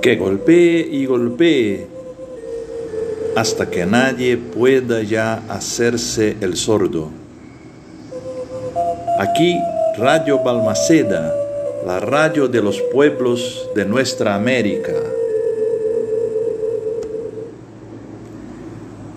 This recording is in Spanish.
Que golpee y golpee hasta que nadie pueda ya hacerse el sordo. Aquí Radio Balmaceda, la radio de los pueblos de nuestra América.